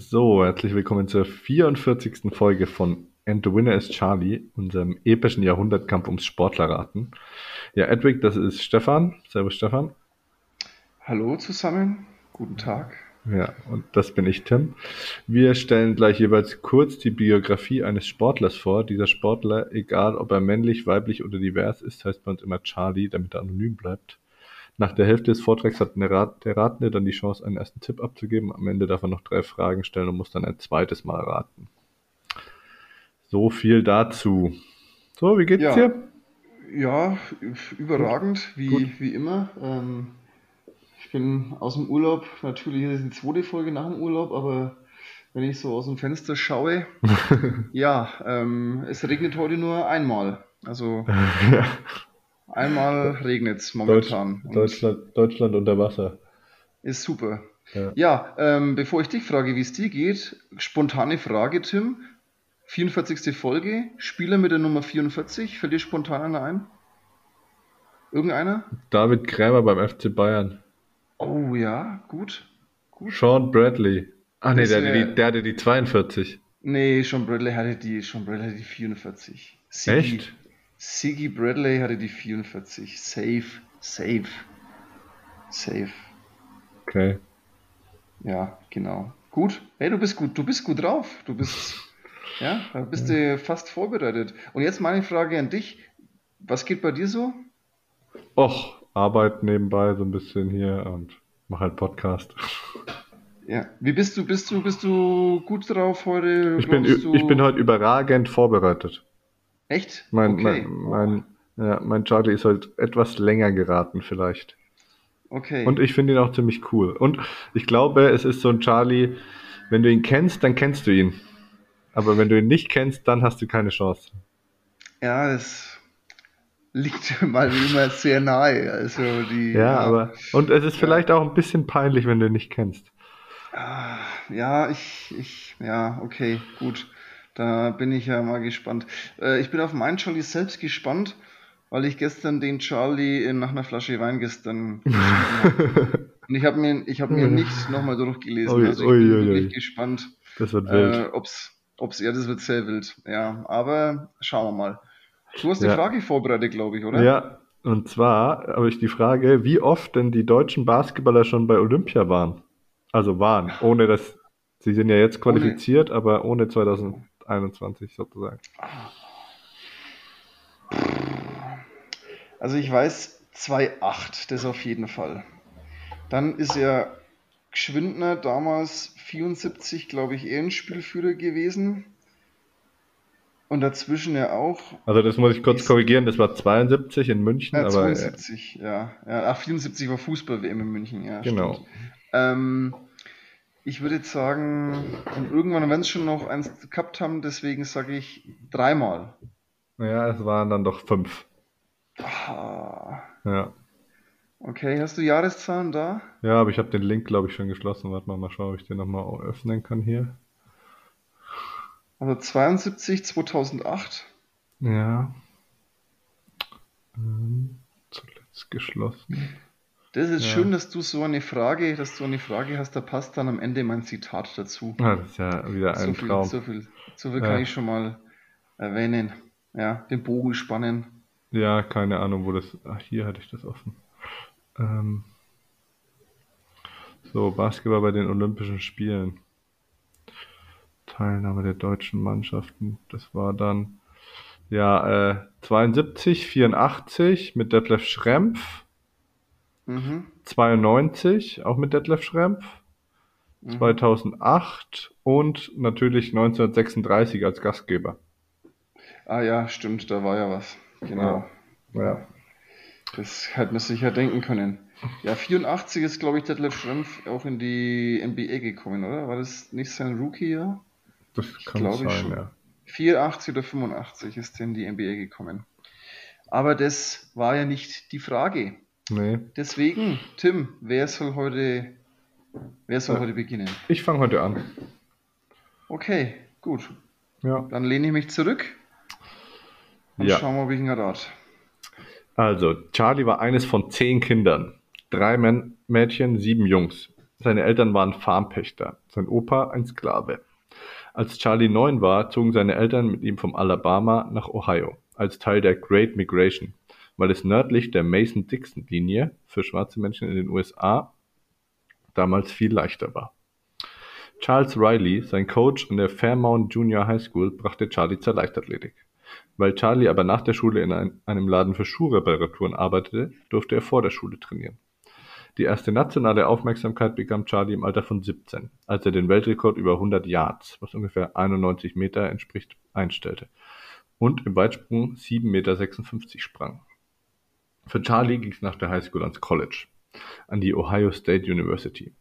So, herzlich willkommen zur 44. Folge von And the Winner is Charlie, unserem epischen Jahrhundertkampf ums Sportlerraten. Ja, Edwig, das ist Stefan. Servus, Stefan. Hallo zusammen, guten Tag. Ja, und das bin ich, Tim. Wir stellen gleich jeweils kurz die Biografie eines Sportlers vor. Dieser Sportler, egal ob er männlich, weiblich oder divers ist, heißt bei uns immer Charlie, damit er anonym bleibt. Nach der Hälfte des Vortrags hat der Ratende dann die Chance, einen ersten Tipp abzugeben. Am Ende darf er noch drei Fragen stellen und muss dann ein zweites Mal raten. So viel dazu. So, wie geht's Ja, dir? ja, überragend, gut. wie, wie immer. Ähm, ich bin aus dem Urlaub, natürlich ist es die zweite Folge nach dem Urlaub, aber wenn ich so aus dem Fenster schaue, ja, ähm, es regnet heute nur einmal. Also ja. Einmal regnet es Deutsch, momentan und Deutschland, Deutschland unter Wasser. ist super. Ja. Ja, ähm, bevor ich dich frage, wie es dir geht, spontane Frage, Tim. 44. Folge, Spieler mit der Nummer 44, fällt dir spontan einer ein? Irgendeiner? David Krämer beim FC Bayern. Oh ja, gut, gut. Sean Bradley. Ach nee, der hatte die, wäre. der hatte die 42. Nee, Sean Bradley hatte die, Sean Bradley hatte die 44. Siggy, Echt? Siggy Bradley hatte die 44. Safe, safe, safe. Okay. Ja, genau. Gut. Hey, du bist gut, du bist gut drauf. Du bist, ja, da bist du fast vorbereitet. Und jetzt meine Frage an dich. Was geht bei dir so? Och, Arbeit nebenbei so ein bisschen hier und mach halt Podcast. Ja. Wie bist du, bist du, bist du gut drauf heute? Ich bin, ü- ich bin du, heute überragend vorbereitet. Echt? Mein, Okay. mein, mein, ja, mein Charlie ist halt etwas länger geraten vielleicht. okay. Und ich finde ihn auch ziemlich cool. Und ich glaube, es ist so ein Charlie, wenn du ihn kennst, dann kennst du ihn. Aber wenn du ihn nicht kennst, dann hast du keine Chance. Ja, das liegt mal wie immer sehr nahe. Also die, Ja, ja, aber, und es ist ja. vielleicht auch ein bisschen peinlich, wenn du ihn nicht kennst. Ah, Ja, ich, ich, ja, okay, gut. Da bin ich ja mal gespannt. Äh, ich bin auf meinen Charlie selbst gespannt, weil ich gestern den Charlie in, nach einer Flasche Wein gestern habe. Und ich habe mir, ich habe mir nicht nochmal durchgelesen. Ui, Also ich ui, bin ui, wirklich gespannt, Das wird wild. äh, ob's, ob's, ja, das wird sehr wild. Ja, aber schauen wir mal. Du hast eine Ja. Frage vorbereitet, glaube ich, oder? Ja, und zwar habe ich die Frage, wie oft denn die deutschen Basketballer schon bei Olympia waren. Also waren, ohne dass, sie sind ja jetzt Ohne, qualifiziert, aber ohne 2021 sozusagen. also ich weiß 2,8, das auf jeden Fall. Dann ist ja Gschwindner damals 74, glaube ich, Ehrenspielführer gewesen. Und dazwischen ja auch. Also das muss ich kurz korrigieren, das war 72 in München, äh, aber äh, 72, ja. ja. Ach, 74 war Fußball-WM in München, ja, stimmt. genau. Ähm, ich würde jetzt sagen, und irgendwann werden es schon noch eins gehabt haben, deswegen sage ich dreimal. Ja, es waren dann doch fünf. Ah, Ja. okay, hast du Jahreszahlen da? Ja, aber ich habe den Link, glaube ich, schon geschlossen. Warte mal, mal schauen, ob ich den nochmal öffnen kann hier. Also 72, 2008. Ja, ähm, zuletzt geschlossen. Das ist Ja. schön, dass du so eine Frage, dass du eine Frage hast, da passt dann am Ende mein Zitat dazu. Ah, das ist ja wieder So ein viel, Traum. so viel, so viel kann Ja. ich schon mal erwähnen. Ja, den Bogen spannen. Ja, keine Ahnung, wo das. Ach, hier hatte ich das offen. Ähm, so, Basketball bei den Olympischen Spielen. Teilnahme der deutschen Mannschaften. Das war dann, ja, äh, 72, 84 mit Detlef Schrempf, Mhm, 92 auch mit Detlef Schrempf, mhm. 2008 und natürlich 1936 als Gastgeber. Ah ja, stimmt, da war ja was. Ja, Genau. ja. Ja, das hätte man sicher denken können. Ja, 84 ist, glaube ich, Detlef Schrempf auch in die NBA gekommen, oder? War das nicht sein Rookie-Jahr? Das Ich kann glaube sein, schon. ja. 84 oder 85 ist er in die NBA gekommen. Aber das war ja nicht die Frage. Nee. Deswegen, Tim, wer soll heute, wer soll Äh, heute beginnen? Ich fange heute an. Okay, gut. Ja. Dann lehne ich mich zurück und Ja. schauen wir, ob ich ihn rat. Also, Charlie war eines von zehn Kindern. Drei Män Mädchen, sieben Jungs. Seine Eltern waren Farmpächter, sein Opa ein Sklave. Als Charlie neun war, zogen seine Eltern mit ihm vom Alabama nach Ohio als Teil der Great Migration, weil es nördlich der Mason-Dixon-Linie für schwarze Menschen in den USA damals viel leichter war. Charles Riley, sein Coach an der Fairmount Junior High School, brachte Charlie zur Leichtathletik. Weil Charlie aber nach der Schule in einem Laden für Schuhreparaturen arbeitete, durfte er vor der Schule trainieren. Die erste nationale Aufmerksamkeit bekam Charlie im Alter von 17, als er den Weltrekord über 100 Yards, was ungefähr 91 Meter entspricht, einstellte und im Weitsprung 7,56 Meter sprang. Für Charlie ging es nach der Highschool ans College, an die Ohio State University.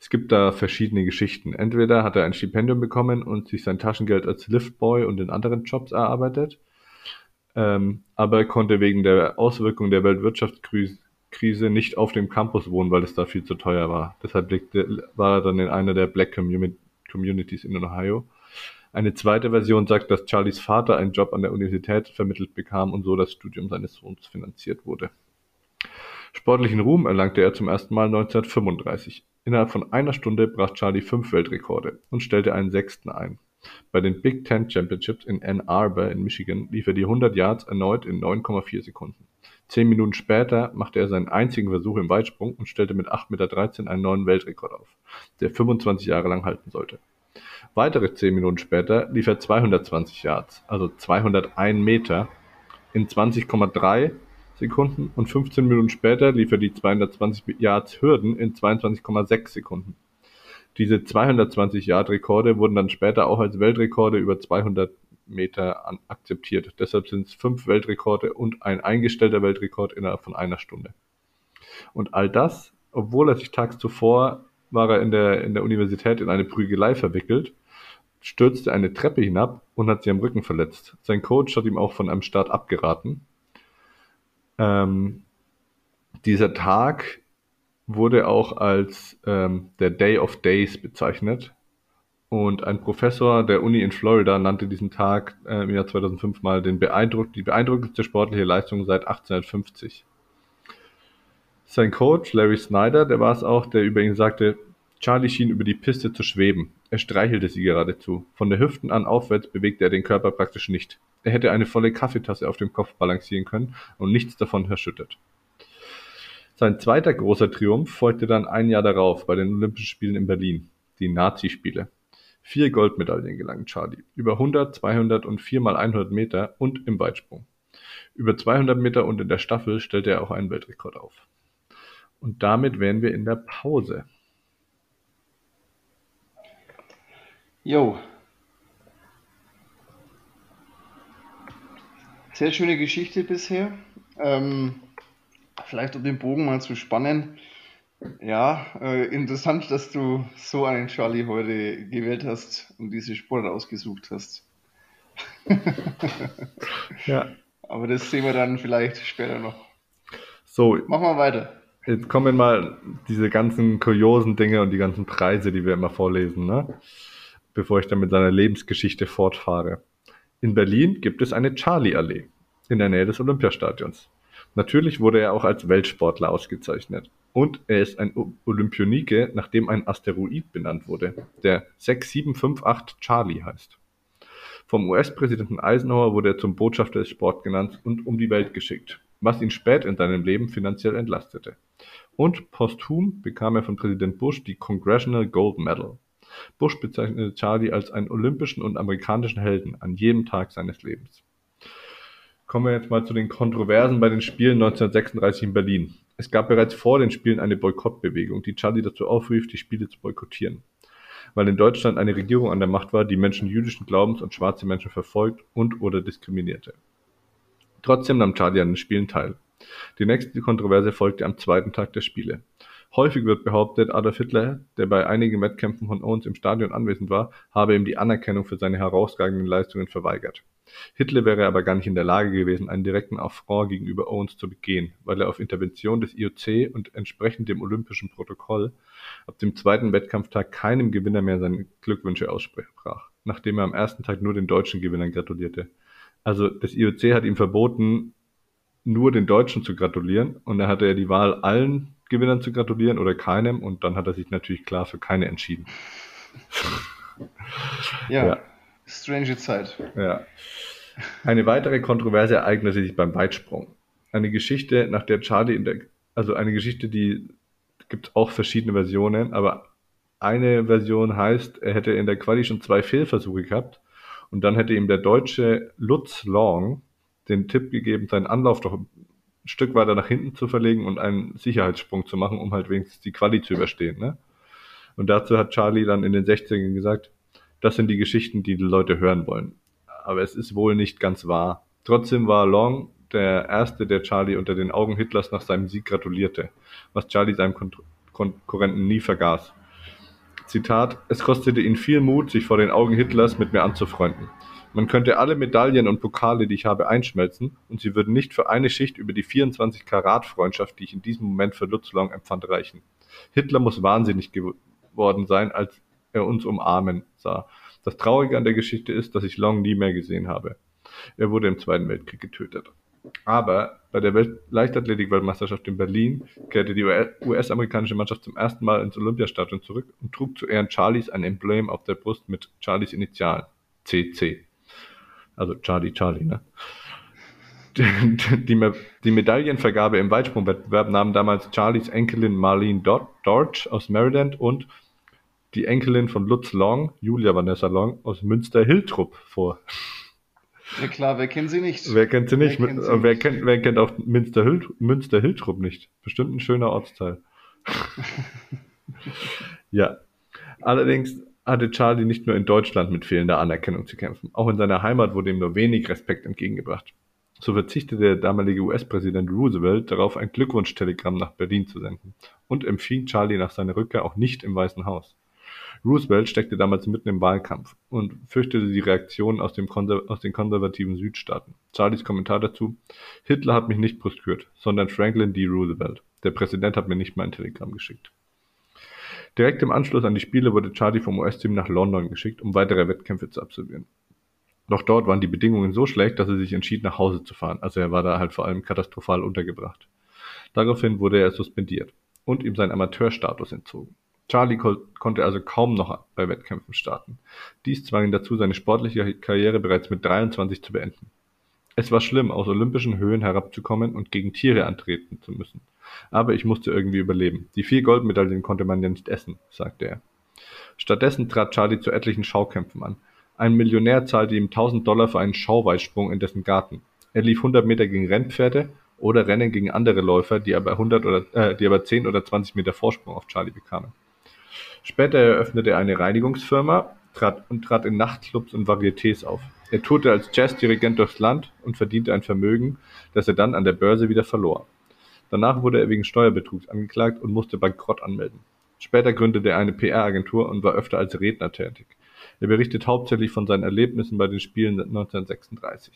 Es gibt da verschiedene Geschichten. Entweder hat er ein Stipendium bekommen und sich sein Taschengeld als Liftboy und in anderen Jobs erarbeitet, ähm, aber er konnte wegen der Auswirkungen der Weltwirtschaftskrise Krise nicht auf dem Campus wohnen, weil es da viel zu teuer war. Deshalb war er dann in einer der Black Communities in Ohio. Eine zweite Version sagt, dass Charlies Vater einen Job an der Universität vermittelt bekam und so das Studium seines Sohns finanziert wurde. Sportlichen Ruhm erlangte er zum ersten Mal 1935. Innerhalb von einer Stunde brach Charlie fünf Weltrekorde und stellte einen sechsten ein. Bei den Big Ten Championships in Ann Arbor in Michigan lief er die 100 Yards erneut in 9,4 Sekunden. Zehn Minuten später machte er seinen einzigen Versuch im Weitsprung und stellte mit 8,13 Meter einen neuen Weltrekord auf, der 25 Jahre lang halten sollte. Weitere zehn Minuten später lief er 220 Yards, also 201 Meter, in 20,3 Sekunden und 15 Minuten später lief er die 220 Yards Hürden in 22,6 Sekunden. Diese 220 Yard Rekorde wurden dann später auch als Weltrekorde über 200 Meter akzeptiert. Deshalb sind es fünf Weltrekorde und ein eingestellter Weltrekord innerhalb von einer Stunde. Und all das, obwohl er sich tags zuvor war er in der, in der Universität in eine Prügelei verwickelt, stürzte eine Treppe hinab und hat sich am Rücken verletzt. Sein Coach hat ihm auch von einem Start abgeraten. Ähm, dieser Tag wurde auch als ähm, der Day of Days bezeichnet, und ein Professor der Uni in Florida nannte diesen Tag äh, im Jahr 2005 mal den beeindruck die beeindruckendste sportliche Leistung seit 1850. Sein Coach Larry Snyder, der war es auch, der über ihn sagte, Charlie schien über die Piste zu schweben. Er streichelte sie geradezu. Von der Hüften an aufwärts bewegte er den Körper praktisch nicht. Er hätte eine volle Kaffeetasse auf dem Kopf balancieren können und nichts davon erschüttert. Sein zweiter großer Triumph folgte dann ein Jahr darauf bei den Olympischen Spielen in Berlin, die Nazi-Spiele. Vier Goldmedaillen gelangen Charlie, über 100, 200 und 4 mal 100 Meter und im Weitsprung. Über 200 Meter und in der Staffel stellte er auch einen Weltrekord auf. Und damit wären wir in der Pause. Jo. Sehr schöne Geschichte bisher. Ähm, vielleicht um den Bogen mal zu spannen. Ja, äh, interessant, dass du so einen Charlie heute gewählt hast und diese Sportart ausgesucht hast. ja. Aber das sehen wir dann vielleicht später noch. So. Machen wir weiter. Jetzt kommen mal diese ganzen kuriosen Dinge und die ganzen Preise, die wir immer vorlesen, ne? Bevor ich dann mit seiner Lebensgeschichte fortfahre. In Berlin gibt es eine Charlie-Allee in der Nähe des Olympiastadions. Natürlich wurde er auch als Weltsportler ausgezeichnet. Und er ist ein Olympionike, nach dem ein Asteroid benannt wurde, der 6758 Charlie heißt. Vom US-Präsidenten Eisenhower wurde er zum Botschafter des Sports genannt und um die Welt geschickt, was ihn spät in seinem Leben finanziell entlastete. Und posthum bekam er von Präsident Bush die Congressional Gold Medal. Bush bezeichnete Charlie als einen olympischen und amerikanischen Helden an jedem Tag seines Lebens. Kommen wir jetzt mal zu den Kontroversen bei den Spielen 1936 in Berlin. Es gab bereits vor den Spielen eine Boykottbewegung, die Charlie dazu aufrief, die Spiele zu boykottieren. Weil in Deutschland eine Regierung an der Macht war, die Menschen jüdischen Glaubens und schwarze Menschen verfolgt und oder diskriminierte. Trotzdem nahm Charlie an den Spielen teil. Die nächste Kontroverse folgte am zweiten Tag der Spiele. Häufig wird behauptet, Adolf Hitler, der bei einigen Wettkämpfen von Owens im Stadion anwesend war, habe ihm die Anerkennung für seine herausragenden Leistungen verweigert. Hitler wäre aber gar nicht in der Lage gewesen, einen direkten Affront gegenüber Owens zu begehen, weil er auf Intervention des IOC und entsprechend dem Olympischen Protokoll ab dem zweiten Wettkampftag keinem Gewinner mehr seine Glückwünsche aussprach, nachdem er am ersten Tag nur den deutschen Gewinnern gratulierte. Also das IOC hat ihm verboten, nur den Deutschen zu gratulieren und da hatte er die Wahl, allen Gewinnern zu gratulieren oder keinem und dann hat er sich natürlich klar für keine entschieden. ja, ja, strange Zeit. Ja. Eine weitere Kontroverse ereignete sich beim Weitsprung. Eine Geschichte, nach der Charlie in der, also eine Geschichte, die gibt auch verschiedene Versionen, aber eine Version heißt, er hätte in der Quali schon zwei Fehlversuche gehabt und dann hätte ihm der deutsche Lutz Long den Tipp gegeben, seinen Anlauf doch ein Stück weiter nach hinten zu verlegen und einen Sicherheitssprung zu machen, um halt wenigstens die Quali zu überstehen. Ne? Und dazu hat Charlie dann in den 60ern gesagt, das sind die Geschichten, die die Leute hören wollen. Aber es ist wohl nicht ganz wahr. Trotzdem war Long der Erste, der Charlie unter den Augen Hitlers nach seinem Sieg gratulierte, was Charlie seinem Kon Konkurrenten nie vergaß. Zitat, es kostete ihn viel Mut, sich vor den Augen Hitlers mit mir anzufreunden. Man könnte alle Medaillen und Pokale, die ich habe, einschmelzen, und sie würden nicht für eine Schicht über die 24 Karat Freundschaft, die ich in diesem Moment für Lutz Long empfand, reichen. Hitler muss wahnsinnig geworden sein, als er uns umarmen sah. Das Traurige an der Geschichte ist, dass ich Long nie mehr gesehen habe. Er wurde im Zweiten Weltkrieg getötet. Aber bei der Welt Leichtathletik-Weltmeisterschaft in Berlin kehrte die US-amerikanische Mannschaft zum ersten Mal ins Olympiastadion zurück und trug zu Ehren Charlies ein Emblem auf der Brust mit Charlies Initialen CC. Also Charlie Charlie, ne? Die, die, die Medaillenvergabe im Weitsprungwettbewerb nahmen damals Charlies Enkelin Marlene Dortch aus Maryland und die Enkelin von Lutz Long, Julia Vanessa Long, aus Münster-Hiltrup vor. Ja klar, wer kennt sie nicht? Wer kennt sie nicht? Wer kennt, sie wer, nicht? kennt wer kennt auch Münster-Hiltrup Münster nicht? Bestimmt ein schöner Ortsteil. ja. Allerdings hatte Charlie nicht nur in Deutschland mit fehlender Anerkennung zu kämpfen. Auch in seiner Heimat wurde ihm nur wenig Respekt entgegengebracht. So verzichtete der damalige US-Präsident Roosevelt darauf, ein Glückwunschtelegramm nach Berlin zu senden und empfing Charlie nach seiner Rückkehr auch nicht im Weißen Haus. Roosevelt steckte damals mitten im Wahlkampf und fürchtete die Reaktionen aus, aus, den konservativen Südstaaten. Charlies Kommentar dazu: Hitler hat mich nicht brüskiert, sondern Franklin D. Roosevelt. Der Präsident hat mir nicht mal ein Telegramm geschickt. Direkt im Anschluss an die Spiele wurde Charlie vom US-Team nach London geschickt, um weitere Wettkämpfe zu absolvieren. Doch dort waren die Bedingungen so schlecht, dass er sich entschied, nach Hause zu fahren. Also er war da halt vor allem katastrophal untergebracht. Daraufhin wurde er suspendiert und ihm sein Amateurstatus entzogen. Charlie konnte also kaum noch bei Wettkämpfen starten. Dies zwang ihn dazu, seine sportliche Karriere bereits mit 23 zu beenden. Es war schlimm, aus olympischen Höhen herabzukommen und gegen Tiere antreten zu müssen. Aber ich musste irgendwie überleben. Die vier Goldmedaillen konnte man ja nicht essen, sagte er. Stattdessen trat Charlie zu etlichen Schaukämpfen an. Ein Millionär zahlte ihm 1000 Dollar für einen Schauweitsprung in dessen Garten. Er lief 100 Meter gegen Rennpferde oder Rennen gegen andere Läufer, die aber 100 oder, äh, die aber 10 oder 20 Meter Vorsprung auf Charlie bekamen. Später eröffnete er eine Reinigungsfirma und trat in Nachtclubs und Varietés auf. Er tourte als Jazzdirigent durchs Land und verdiente ein Vermögen, das er dann an der Börse wieder verlor. Danach wurde er wegen Steuerbetrugs angeklagt und musste Bankrott anmelden. Später gründete er eine PR-Agentur und war öfter als Redner tätig. Er berichtet hauptsächlich von seinen Erlebnissen bei den Spielen 1936.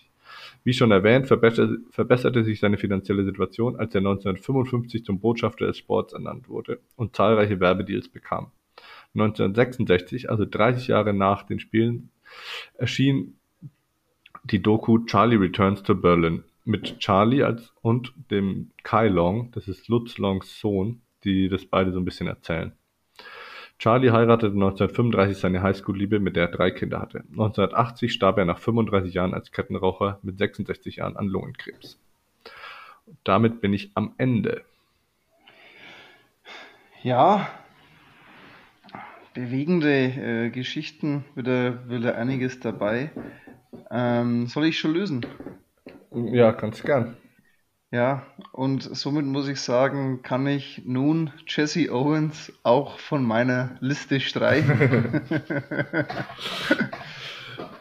Wie schon erwähnt, verbesserte sich seine finanzielle Situation, als er 1955 zum Botschafter des Sports ernannt wurde und zahlreiche Werbedeals bekam. 1966, also 30 Jahre nach den Spielen, erschien die Doku Charlie Returns to Berlin mit Charlie als und dem Kai Long, das ist Lutz Longs Sohn, die das beide so ein bisschen erzählen. Charlie heiratete 1935 seine Highschool-Liebe, mit der er drei Kinder hatte. 1980 starb er nach 35 Jahren als Kettenraucher mit 66 Jahren an Lungenkrebs. Damit bin ich am Ende. Ja, bewegende äh, Geschichten, wieder, wieder einiges dabei. Ähm, soll ich schon lösen? Ja, kannst gern. Ja, und somit muss ich sagen, kann ich nun Jesse Owens auch von meiner Liste streichen.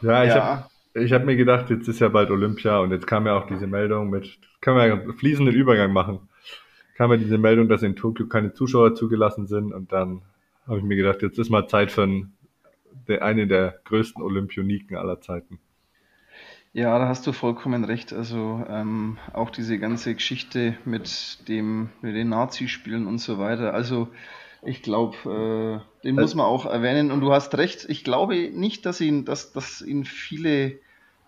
ja, ich ja. habe ich hab mir gedacht, jetzt ist ja bald Olympia und jetzt kam ja auch diese Meldung mit, können wir ja einen fließenden Übergang machen. Kam ja diese Meldung, dass in Tokio keine Zuschauer zugelassen sind und dann habe ich mir gedacht, jetzt ist mal Zeit für einen, der, eine der größten Olympioniken aller Zeiten. Ja, da hast du vollkommen recht. Also ähm, auch diese ganze Geschichte mit dem, mit den Nazi-Spielen und so weiter. Also ich glaube, äh, den muss man auch erwähnen. Und du hast recht. Ich glaube nicht, dass ihn, dass, dass ihn viele,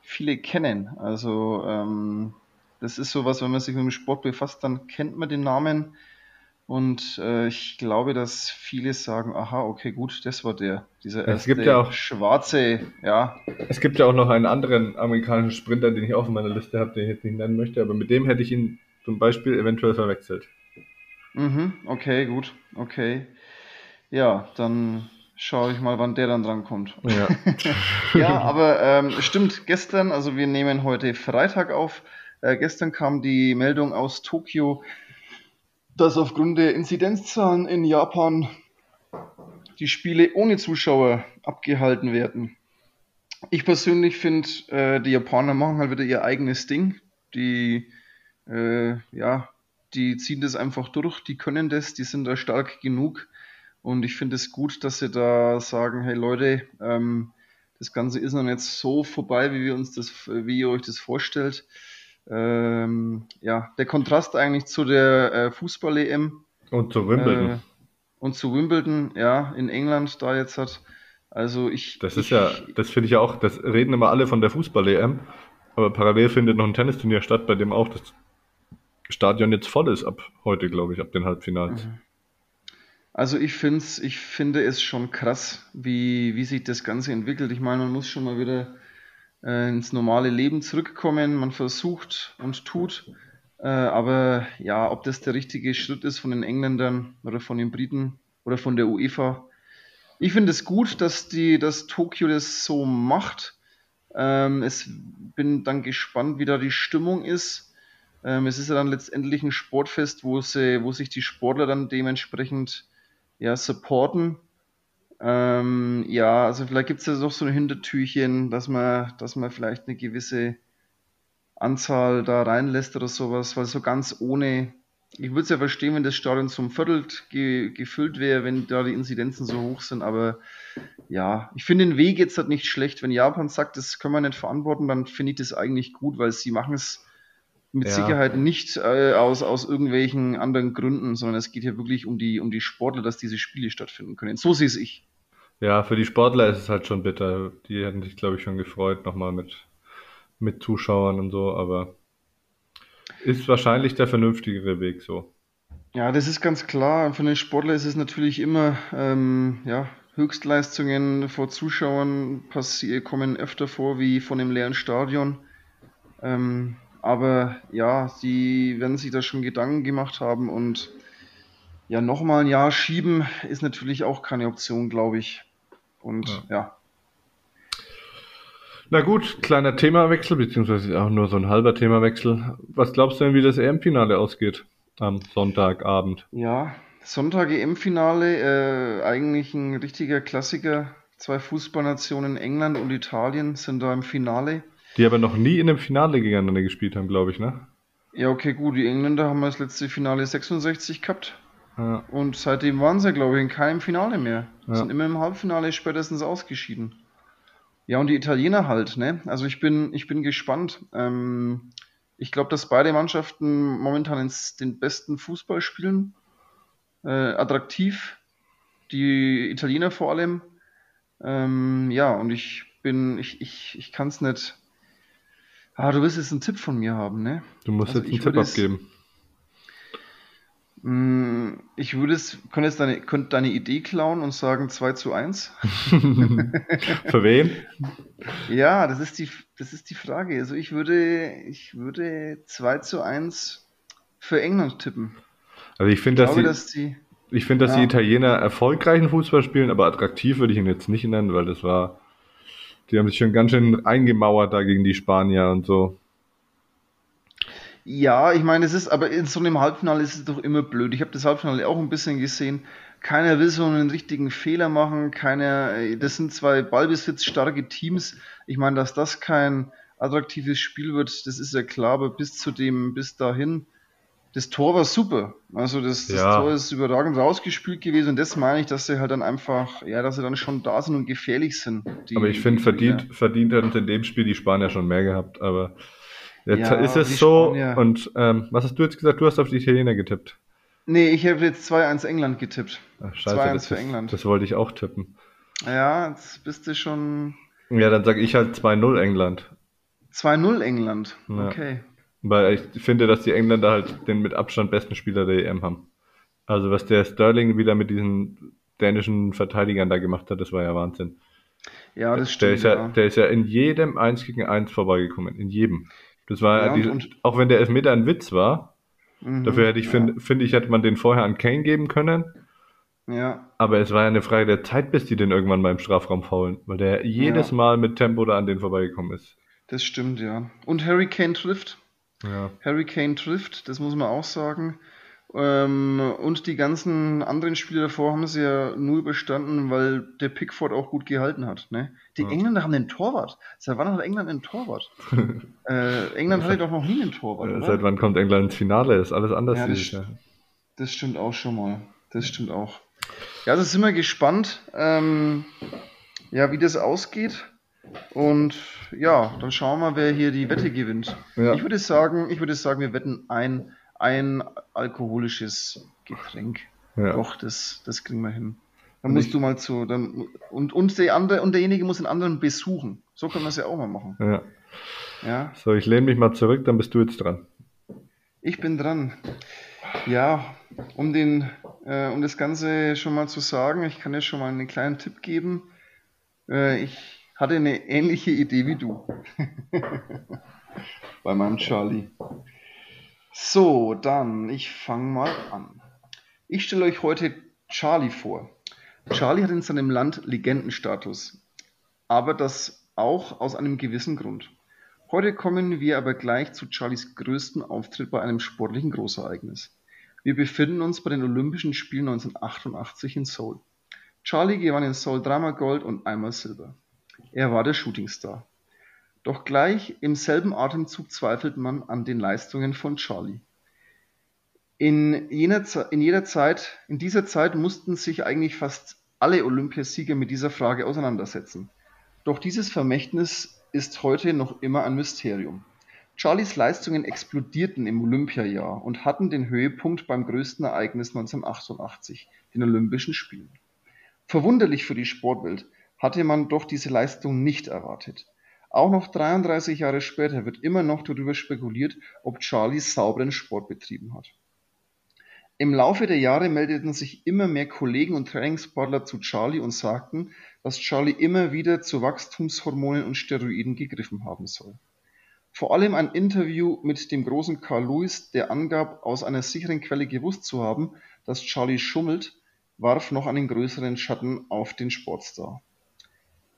viele kennen. Also ähm, das ist sowas, wenn man sich mit dem Sport befasst, dann kennt man den Namen. Und äh, ich glaube, dass viele sagen, aha, okay, gut, das war der, dieser Es gibt ja auch, schwarze, ja. es gibt ja auch noch einen anderen amerikanischen Sprinter, den ich auch auf meiner Liste habe, den ich jetzt nicht nennen möchte, aber mit dem hätte ich ihn zum Beispiel eventuell verwechselt. Mhm, okay, gut, okay. Ja, dann schaue ich mal, wann der dann drankommt. Ja. Ja, aber ähm, stimmt, gestern, also wir nehmen heute Freitag auf, äh, gestern kam die Meldung aus Tokio, dass aufgrund der Inzidenzzahlen in Japan die Spiele ohne Zuschauer abgehalten werden. Ich persönlich finde, äh, die Japaner machen halt wieder ihr eigenes Ding. Die, äh, ja, die ziehen das einfach durch, die können das, die sind da stark genug. Und ich finde es gut, dass sie da sagen, hey Leute, ähm, das Ganze ist noch nicht so vorbei, wie wir uns das, wie ihr euch das vorstellt. Ähm, ja, der Kontrast eigentlich zu der äh, Fußball-EM Und zu Wimbledon. äh, und zu Wimbledon, ja, in England da jetzt hat. Also ich, Das ist ich, ja, das finde ich ja auch, das reden immer alle von der Fußball-EM, aber parallel findet noch ein Tennisturnier statt, bei dem auch das Stadion jetzt voll ist ab heute, glaube ich, ab den Halbfinals. Also ich find's, ich finde es schon krass, wie, wie sich das Ganze entwickelt. Ich meine, man muss schon mal wieder äh, ins normale Leben zurückkommen. Man versucht und tut. Äh, aber ja, ob das der richtige Schritt ist von den Engländern oder von den Briten oder von der UEFA. Ich finde es gut, dass die, dass Tokio das so macht. Ähm, es bin dann gespannt, wie da die Stimmung ist. Ähm, es ist ja dann letztendlich ein Sportfest, wo sie, wo sich die Sportler dann dementsprechend ja, supporten. Ähm, ja, also vielleicht gibt es ja doch so ein Hintertürchen, dass man, dass man vielleicht eine gewisse Anzahl da reinlässt oder sowas, weil so ganz ohne, ich würde es ja verstehen, wenn das Stadion zum Viertel ge gefüllt wäre, wenn da die Inzidenzen so hoch sind, aber ja, ich finde den Weg jetzt halt nicht schlecht. Wenn Japan sagt, das können wir nicht verantworten, dann finde ich das eigentlich gut, weil sie machen es mit Ja. Sicherheit nicht äh, aus, aus irgendwelchen anderen Gründen, sondern es geht hier wirklich um die, um die Sportler, dass diese Spiele stattfinden können. So sehe es ich. Ja, für die Sportler ist es halt schon bitter. Die hätten sich, glaube ich, schon gefreut, nochmal mit, mit Zuschauern und so, aber ist wahrscheinlich der vernünftigere Weg so. Ja, das ist ganz klar. Für den Sportler ist es natürlich immer, ähm, ja, Höchstleistungen vor Zuschauern kommen öfter vor wie von einem leeren Stadion. Ähm, aber ja, sie werden sich da schon Gedanken gemacht haben und ja, nochmal ein Jahr schieben ist natürlich auch keine Option, glaube ich. Und ja. Na gut, kleiner Themawechsel, beziehungsweise auch nur so ein halber Themawechsel. Was glaubst du denn, wie das EM-Finale ausgeht am Sonntagabend? Ja, Sonntag EM-Finale, äh, eigentlich ein richtiger Klassiker. Zwei Fußballnationen, England und Italien, sind da im Finale. Die aber noch nie in einem Finale gegeneinander gespielt haben, glaube ich, ne? Ja, okay, gut. Die Engländer haben das letzte Finale 66 gehabt. Ja. Und seitdem waren sie, glaube ich, in keinem Finale mehr. Ja. Sind immer im Halbfinale spätestens ausgeschieden. Ja, und die Italiener halt, ne? Also ich bin, ich bin gespannt. Ähm, ich glaube, dass beide Mannschaften momentan ins, den besten Fußball spielen. Äh, attraktiv. Die Italiener vor allem. Ähm, ja, und ich bin, ich, ich, ich kann es nicht. Ah, du willst jetzt einen Tipp von mir haben, ne? Du musst Also jetzt einen Tipp abgeben. Mm, Ich würde es, könnte jetzt deine, könnte deine Idee klauen und sagen 2 zu 1. Für wen? Ja, das ist die, das ist die Frage. Also ich würde, ich würde 2 zu 1 für England tippen. Also ich finde, dass die, dass die, ich finde, dass die ja. Italiener erfolgreichen Fußball spielen, aber attraktiv würde ich ihn jetzt nicht nennen, weil das war, die haben sich schon ganz schön eingemauert da gegen die Spanier und so. Ja, ich meine, es ist, aber in so einem Halbfinale ist es doch immer blöd. Ich habe das Halbfinale auch ein bisschen gesehen. Keiner will so einen richtigen Fehler machen. Keiner, äh, das sind zwei ballbesitzstarke Teams. Ich meine, dass das kein attraktives Spiel wird, das ist ja klar, aber bis zu dem, bis dahin, das Tor war super. Also das, das Ja. Tor ist überragend rausgespielt gewesen und das meine ich, dass sie halt dann einfach, ja, dass sie dann schon da sind und gefährlich sind. die- Aber ich finde, die verdient, verdient sie in dem Spiel die Spanier schon mehr gehabt. Aber jetzt Ja, ist es so. Spanier. Und ähm, was hast du jetzt gesagt? Du hast auf die Italiener getippt. Nee, ich habe jetzt 2-1 England getippt. Ach, scheiße, 2-1 das, für England. das wollte ich auch tippen. Ja, jetzt bist du schon Ja, dann sage ich halt 2-0 England. 2-0 England. Ja. Okay. Weil ich finde, dass die Engländer halt den mit Abstand besten Spieler der EM haben. Also was der Sterling wieder mit diesen dänischen Verteidigern da gemacht hat, das war ja Wahnsinn. Ja, das Der stimmt. ist ja, ja. der ist ja in jedem 1 gegen 1 vorbeigekommen. In jedem. Das war ja, und- auch wenn der Elfmeter ein Witz war, Mhm, dafür hätte ich, ja. finde find ich, hätte man den vorher an Kane geben können. Ja, Aber es war ja eine Frage der Zeit, bis die den irgendwann mal im Strafraum faulen, weil der jedes Ja. Mal mit Tempo da an den vorbeigekommen ist. das stimmt, ja. Und Harry Kane trifft. Ja. Harry Kane trifft, das muss man auch sagen. Ähm, und die ganzen anderen Spiele davor haben sie ja nur überstanden, weil der Pickford auch gut gehalten hat. Ne? Die Ja. Engländer haben den Torwart. Seit wann hat England einen Torwart? äh, England hatte doch noch nie einen Torwart, oder? Seit wann kommt England ins Finale? Ist alles anders Ja, das dieses Jahr. Das stimmt auch schon mal. Das stimmt auch. Ja, also sind wir gespannt, ähm, ja, wie das ausgeht. Und ja, dann schauen wir, wer hier die Wette gewinnt. Ja. Ich würde sagen, ich würde sagen, wir wetten ein, ein alkoholisches Getränk. Ja. Doch, das, das kriegen wir hin. Dann Und musst ich- du mal zu. Dann, und, und, der andere, und derjenige muss den anderen besuchen. So können wir es ja auch mal machen. Ja. Ja. So, ich lehne mich mal zurück, dann bist du jetzt dran. Ich bin dran. Ja, um den, äh, um das Ganze schon mal zu sagen, ich kann dir schon mal einen kleinen Tipp geben. Äh, ich hatte eine ähnliche Idee wie du. Bei meinem Charlie. So, dann, ich fange mal an. Ich stelle euch heute Charlie vor. Charlie hat in seinem Land Legendenstatus, aber das auch aus einem gewissen Grund. Heute kommen wir aber gleich zu Charlies größten Auftritt bei einem sportlichen Großereignis. Wir befinden uns bei den Olympischen Spielen 1988 in Seoul. Charlie gewann in Seoul dreimal Gold und einmal Silber. Er war der Shootingstar. Doch gleich im selben Atemzug zweifelt man an den Leistungen von Charlie. In, jener, in jeder Zeit, in dieser Zeit mussten sich eigentlich fast alle Olympiasieger mit dieser Frage auseinandersetzen. Doch dieses Vermächtnis ist heute noch immer ein Mysterium. Charlies Leistungen explodierten im Olympiajahr und hatten den Höhepunkt beim größten Ereignis 1988, den Olympischen Spielen. Verwunderlich für die Sportwelt hatte man doch diese Leistung nicht erwartet. Auch noch 33 Jahre später wird immer noch darüber spekuliert, ob Charlie sauberen Sport betrieben hat. Im Laufe der Jahre meldeten sich immer mehr Kollegen und Trainingspartner zu Charlie und sagten, dass Charlie immer wieder zu Wachstumshormonen und Steroiden gegriffen haben soll. Vor allem ein Interview mit dem großen Carl Lewis, der angab, aus einer sicheren Quelle gewusst zu haben, dass Charlie schummelt, warf noch einen größeren Schatten auf den Sportstar.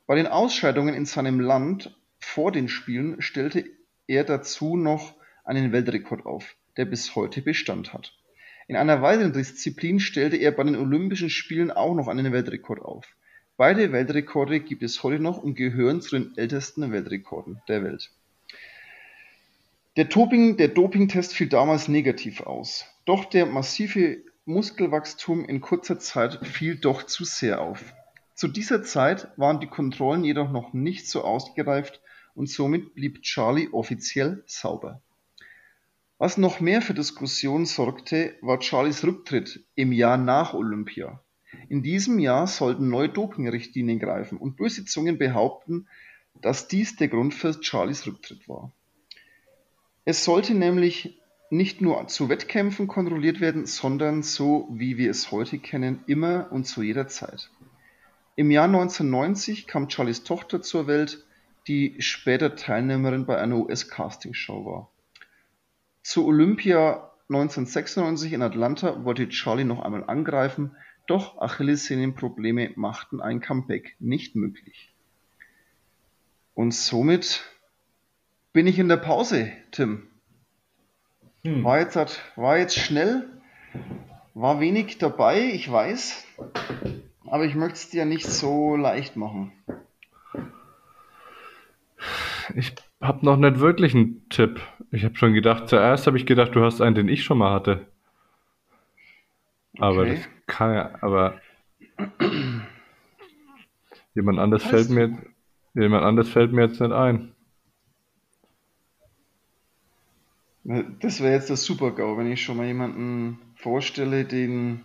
Bei den Ausscheidungen in seinem Land vor den Spielen stellte er dazu noch einen Weltrekord auf, der bis heute Bestand hat. In einer weiteren Disziplin stellte er bei den Olympischen Spielen auch noch einen Weltrekord auf. Beide Weltrekorde gibt es heute noch und gehören zu den ältesten Weltrekorden der Welt. Der, Doping, der Dopingtest fiel damals negativ aus. Doch der massive Muskelwachstum in kurzer Zeit fiel doch zu sehr auf. Zu dieser Zeit waren die Kontrollen jedoch noch nicht so ausgereift und somit blieb Charlie offiziell sauber. Was noch mehr für Diskussionen sorgte, war Charlies Rücktritt im Jahr nach Olympia. In diesem Jahr sollten neue Dopingrichtlinien greifen und böse Zungen behaupten, dass dies der Grund für Charlies Rücktritt war. Es sollte nämlich nicht nur zu Wettkämpfen kontrolliert werden, sondern so wie wir es heute kennen, immer und zu jeder Zeit. Im Jahr 1990 kam Charlies Tochter zur Welt, die später Teilnehmerin bei einer US-Castingshow war. Zu Olympia 1996 in Atlanta wollte Charlie noch einmal angreifen, doch Achillessehnenprobleme machten ein Comeback nicht möglich. Und somit bin ich in der Pause, Tim. War jetzt, war jetzt schnell, war wenig dabei, ich weiß, aber ich möchte es dir nicht so leicht machen. Ich habe noch nicht wirklich einen Tipp. Ich habe schon gedacht, zuerst habe ich gedacht, du hast einen, den ich schon mal hatte. Aber Okay. das kann ja, aber jemand anders Weißt fällt mir, jemand anders fällt mir jetzt nicht ein. Das wäre jetzt der Super-GAU, wenn ich schon mal jemanden vorstelle, den,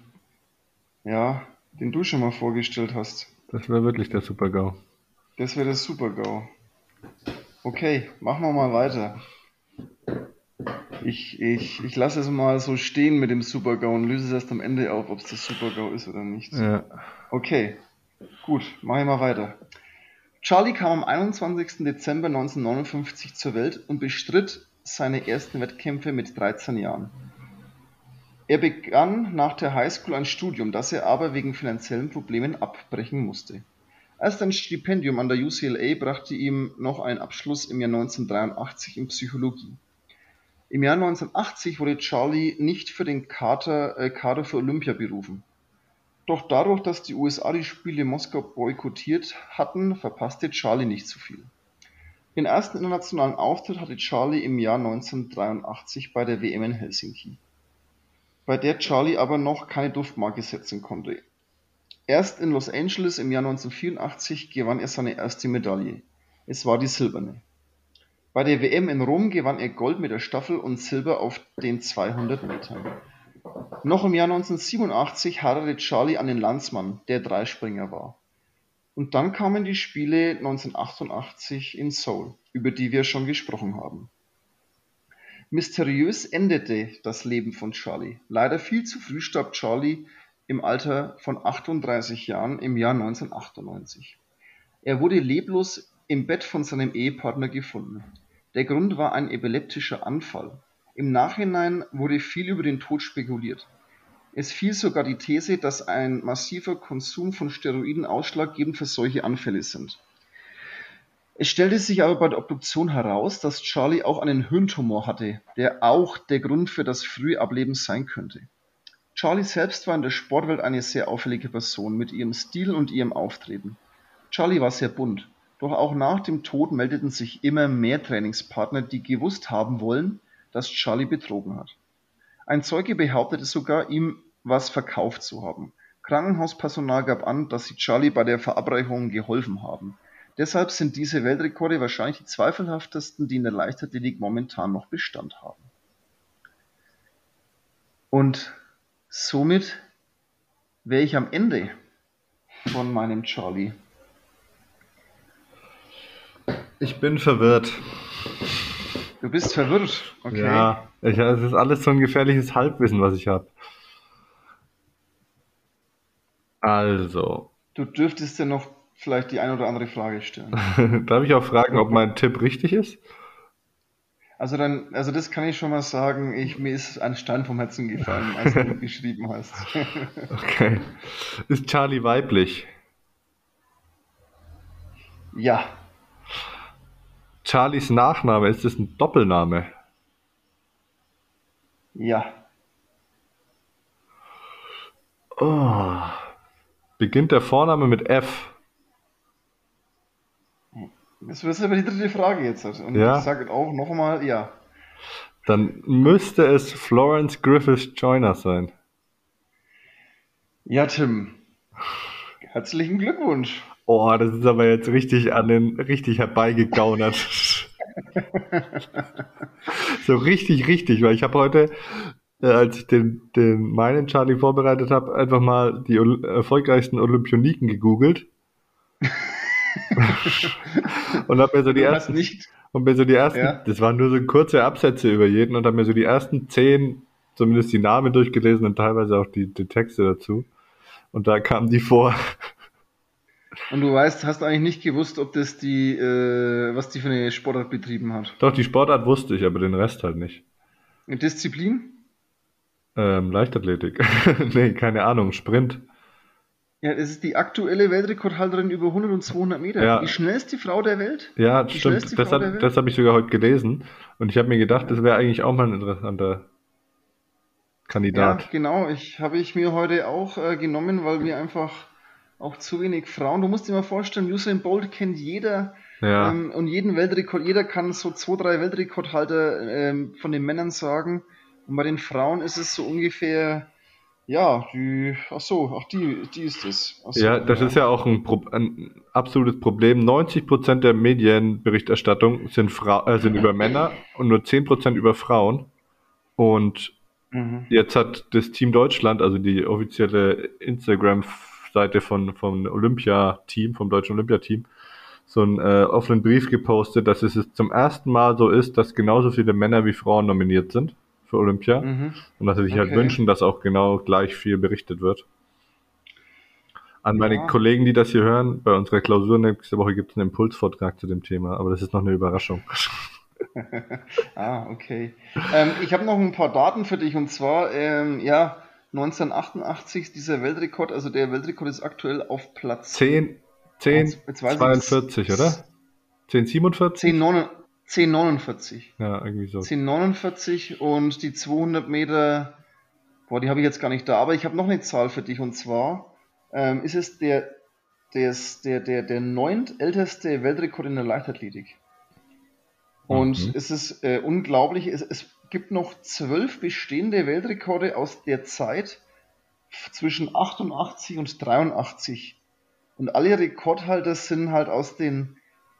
ja, den du schon mal vorgestellt hast. Das wäre wirklich der Super-GAU. Das wäre der Super-GAU. Okay, machen wir mal weiter. Ich, ich, ich lasse es mal so stehen mit dem Super-GAU und löse es erst am Ende auf, ob es das Super-GAU ist oder nicht. Ja. Okay, gut, mache ich mal weiter. Charlie kam am 21. Dezember 1959 zur Welt und bestritt seine ersten Wettkämpfe mit 13 Jahren. Er begann nach der Highschool ein Studium, das er aber wegen finanziellen Problemen abbrechen musste. Erst ein Stipendium an der UCLA brachte ihm noch einen Abschluss im Jahr 1983 in Psychologie. Im Jahr 1980 wurde Charlie nicht für den Kader, äh, Kader für Olympia berufen. Doch dadurch, dass die USA die Spiele Moskau boykottiert hatten, verpasste Charlie nicht zu viel. Den ersten internationalen Auftritt hatte Charlie im Jahr 1983 bei der WM in Helsinki, bei der Charlie aber noch keine Duftmarke setzen konnte. Erst in Los Angeles im Jahr 1984 gewann er seine erste Medaille. Es war die silberne. Bei der WM in Rom gewann er Gold mit der Staffel und Silber auf den 200 Metern. Noch im Jahr 1987 heiratete Charlie einen Landsmann, der Dreispringer war. Und dann kamen die Spiele 1988 in Seoul, über die wir schon gesprochen haben. Mysteriös endete das Leben von Charlie. Leider viel zu früh starb Charlie im Alter von 38 Jahren im Jahr 1998. Er wurde leblos im Bett von seinem Ehepartner gefunden. Der Grund war ein epileptischer Anfall. Im Nachhinein wurde viel über den Tod spekuliert. Es fiel sogar die These, dass ein massiver Konsum von Steroiden ausschlaggebend für solche Anfälle sind. Es stellte sich aber bei der Obduktion heraus, dass Charlie auch einen Hirntumor hatte, der auch der Grund für das frühe Ableben sein könnte. Charlie selbst war in der Sportwelt eine sehr auffällige Person mit ihrem Stil und ihrem Auftreten. Charlie war sehr bunt, doch auch nach dem Tod meldeten sich immer mehr Trainingspartner, die gewusst haben wollen, dass Charlie betrogen hat. Ein Zeuge behauptete sogar, ihm was verkauft zu haben. Krankenhauspersonal gab an, dass sie Charlie bei der Verabreichung geholfen haben. Deshalb sind diese Weltrekorde wahrscheinlich die zweifelhaftesten, die in der Leichtathletik momentan noch Bestand haben. Und Somit wäre ich am Ende von meinem Charlie. Ich bin verwirrt. Du bist verwirrt, okay. Ja, ich, es ist alles so ein gefährliches Halbwissen, was ich habe. Also. Du dürftest ja noch vielleicht die eine oder andere Frage stellen. Darf ich auch fragen, ob mein Tipp richtig ist? Also dann, also das kann ich schon mal sagen, ich, mir ist ein Stein vom Herzen gefallen, als du geschrieben hast. okay. Ist Charlie weiblich? Ja. Charlies Nachname, ist es ein Doppelname? Ja. Oh. Beginnt der Vorname mit F? Das ist aber die dritte Frage jetzt. Und Ja. ich sage auch nochmal, ja. Dann müsste es Florence Griffith Joyner sein. Ja, Tim. Herzlichen Glückwunsch. Oh, das ist aber jetzt richtig an den richtig herbeigegaunert. so richtig, richtig, weil ich habe heute, äh, als ich den, den meinen Charlie vorbereitet habe, einfach mal die Ol erfolgreichsten Olympioniken gegoogelt. und habe mir so die Du ersten nicht. und mir so die ersten, Ja. das waren nur so kurze Absätze über jeden und habe mir so die ersten zehn, zumindest die Namen durchgelesen und teilweise auch die, die Texte dazu. Und da kamen die vor. Und du weißt, hast eigentlich nicht gewusst, ob das die, äh, was die für eine Sportart betrieben hat. Doch, die Sportart wusste ich, aber den Rest halt nicht. Disziplin? Ähm, Leichtathletik. nee, keine Ahnung, Sprint. Ja, es ist die aktuelle Weltrekordhalterin über 100 und 200 Meter. Ja. Die schnellste Frau der Welt. Ja, Die stimmt. Das, hat, das habe ich sogar heute gelesen. Und ich habe mir gedacht, das wäre eigentlich auch mal ein interessanter Kandidat. Ja, genau. Ich habe ich mir heute auch äh, genommen, weil wir einfach auch zu wenig Frauen. Du musst dir mal vorstellen, Usain Bolt kennt jeder Ja. ähm, und jeden Weltrekord. Jeder kann so zwei, drei Weltrekordhalter ähm, von den Männern sagen. Und bei den Frauen ist es so ungefähr, ja, die, ach so, ach die, die ist es. So, Ja, das ist ja auch ein, ein absolutes Problem. 90% der Medienberichterstattung sind, Fra äh, sind über Männer und nur 10% über Frauen. Und Mhm. jetzt hat das Team Deutschland, also die offizielle Instagram-Seite von, vom Olympia-Team, vom deutschen Olympiateam, so einen äh, offenen Brief gepostet, dass es zum ersten Mal so ist, dass genauso viele Männer wie Frauen nominiert sind für Olympia. Mhm. Und dass sie sich halt Okay. wünschen, dass auch genau gleich viel berichtet wird. An meine Ja. Kollegen, die das hier hören, bei unserer Klausur nächste Woche gibt es einen Impulsvortrag zu dem Thema, aber das ist noch eine Überraschung. Ah, okay. Ähm, ich habe noch ein paar Daten für dich und zwar, ähm, ja, 1988 dieser Weltrekord, also der Weltrekord ist aktuell auf Platz 10, 10, Jetzt weiß ich 42, oder? 10, 47? 10,49. 10,49. Ja, irgendwie so. 10,49 und die 200 Meter, boah, die habe ich jetzt gar nicht da, aber ich habe noch eine Zahl für dich und zwar ähm, ist es der, der, der, der, der neuntälteste Weltrekord in der Leichtathletik. Und Mhm. es ist äh, unglaublich, es, es gibt noch zwölf bestehende Weltrekorde aus der Zeit zwischen 88 und 83. Und alle Rekordhalter sind halt aus den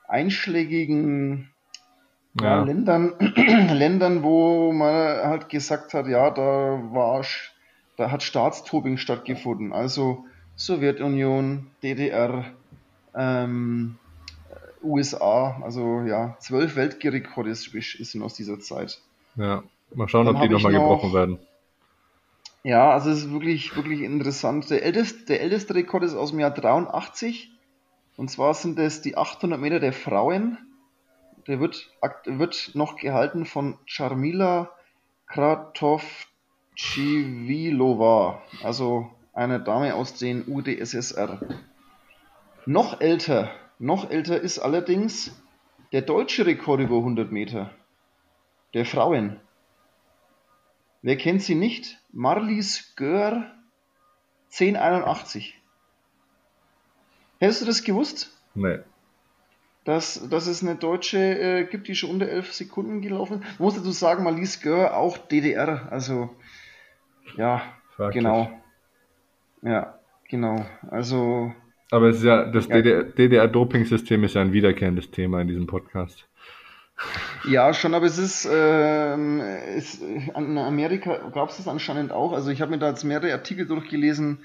einschlägigen ja, Ländern, Ländern, wo man halt gesagt hat, ja, da war, da hat Staatstobing stattgefunden. Also Sowjetunion, DDR, ähm, USA, also ja, zwölf Weltrekorde ist- sind aus dieser Zeit. ja. Mal schauen, Dann ob die nochmal noch- gebrochen werden. Ja, also es ist wirklich, wirklich interessant. Der älteste, der älteste Rekord ist aus dem Jahr 83. Und zwar sind es die 800 Meter der Frauen. Der wird, wird noch gehalten von Charmila Kratovchivilova, also eine Dame aus den UdSSR. Noch älter, noch älter ist allerdings der deutsche Rekord über 100 Meter der Frauen. Wer kennt sie nicht? Marlies Gör 1081. Hättest du das gewusst? Nee. Dass, dass es eine Deutsche äh, gibt, die schon unter 11 Sekunden gelaufen ist? Man muss dazu sagen, Marlies Gör auch DDR. Also, ja, Fraglich. genau. Ja, genau. Also, Aber es ist ja, das Ja. DDR DDR-Doping-System ist ja ein wiederkehrendes Thema in diesem Podcast. Ja, schon, aber es ist, ähm, es, in Amerika gab es das anscheinend auch. Also ich habe mir da jetzt mehrere Artikel durchgelesen.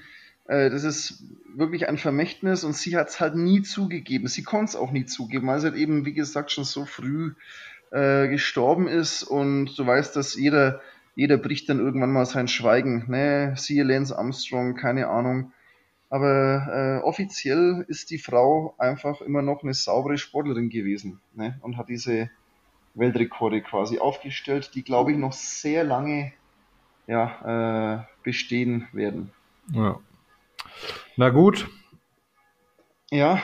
Äh, das ist wirklich ein Vermächtnis und sie hat es halt nie zugegeben. Sie konnte es auch nie zugeben, weil sie halt eben, wie gesagt, schon so früh äh, gestorben ist und du weißt, dass jeder, jeder bricht dann irgendwann mal sein Schweigen. Ne, siehe Lance Armstrong, keine Ahnung. Aber äh, offiziell ist die Frau einfach immer noch eine saubere Sportlerin gewesen ne? und hat diese Weltrekorde quasi aufgestellt, die glaube ich noch sehr lange ja, äh, bestehen werden. Ja. Na gut, Ja,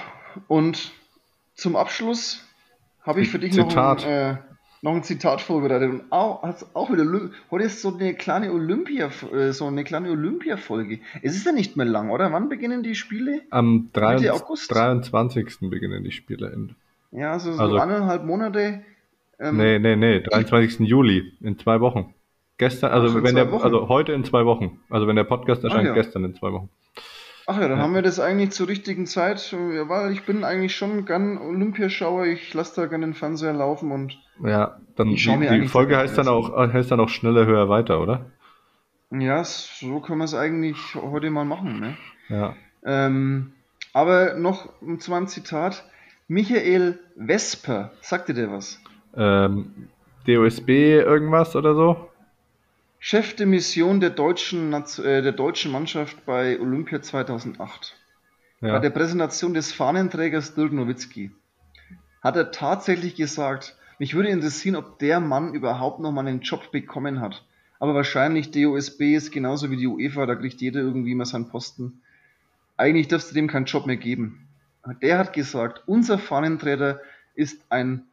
und zum Abschluss habe ich für dich noch Zitat. ein, äh, noch ein Zitat vorbereitet. Und auch, auch wieder, heute ist so eine kleine Olympia, äh, so eine kleine Olympia-Folge. Es ist ja nicht mehr lang, oder? Wann beginnen die Spiele? am 23. Mitte August? 23. beginnen die Spiele in. Ja, also so Also- anderthalb Monate. Ähm, Nee, nee, nee, 23. Juli, in zwei Wochen. Gestern, also wenn der, Wochen. also heute in zwei Wochen. Also wenn der Podcast erscheint, ja. gestern in zwei Wochen. Ach ja, dann Ja. haben wir das eigentlich zur richtigen Zeit, ja, weil ich bin eigentlich schon gern Olympiaschauer, ich lasse da gerne den Fernseher laufen und Ja, dann die, mir die Folge heißt dann auch heißt dann auch schneller, höher, weiter, oder? ja, so können wir es eigentlich heute mal machen. Ne? Ja. Ähm, aber noch zu meinem Zitat. Michael Vesper, sagte der was? Ähm, DOSB irgendwas oder so? Chef de Mission der deutschen, äh, der deutschen Mannschaft bei Olympia 2008. Bei Ja. der Präsentation des Fahnenträgers Dirk Nowitzki hat er tatsächlich gesagt, mich würde interessieren, ob der Mann überhaupt noch mal einen Job bekommen hat. Aber wahrscheinlich DOSB ist genauso wie die UEFA, da kriegt jeder irgendwie mal seinen Posten. Eigentlich dürfte dem keinen Job mehr geben. Der hat gesagt, unser Fahnenträger ist ein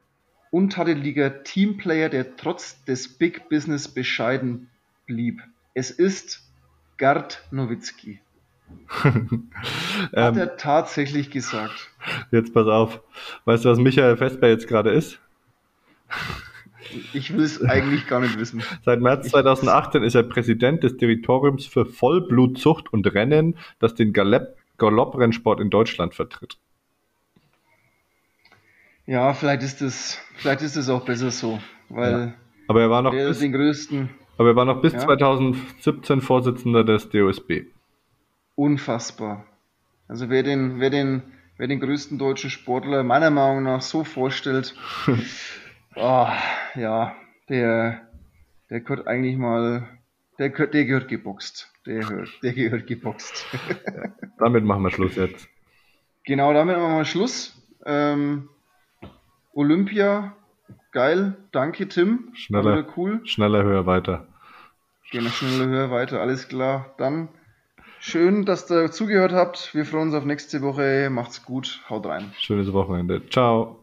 untadeliger Teamplayer, der trotz des Big Business bescheiden blieb. Es ist Gerd Nowitzki. Hat ähm, er tatsächlich gesagt. jetzt pass auf. Weißt du, was Michael Vesper jetzt gerade ist? Ich will es eigentlich gar nicht wissen. Seit März 2018 ist er Präsident des Direktoriums für Vollblutzucht und Rennen, das den Galopp Galopprennsport in Deutschland vertritt. Ja, vielleicht ist es, vielleicht ist es auch besser so, weil Aber er war noch der ist bis, den größten aber er war noch bis Ja. 2017 Vorsitzender des DOSB. unfassbar. Also wer den, wer den wer den größten deutschen Sportler meiner Meinung nach so vorstellt, oh, ja, der, der gehört eigentlich mal, der, gehört, der gehört geboxt. Der, gehört, der gehört geboxt. damit machen wir Schluss jetzt. Genau, damit machen wir Schluss. Ähm, Olympia, geil, danke Tim. Schneller, cool. schneller, höher, weiter. Genau, schneller, höher, weiter, alles klar. Dann schön, dass ihr zugehört habt. Wir freuen uns auf nächste Woche. Macht's gut, haut rein. Schönes Wochenende. Ciao.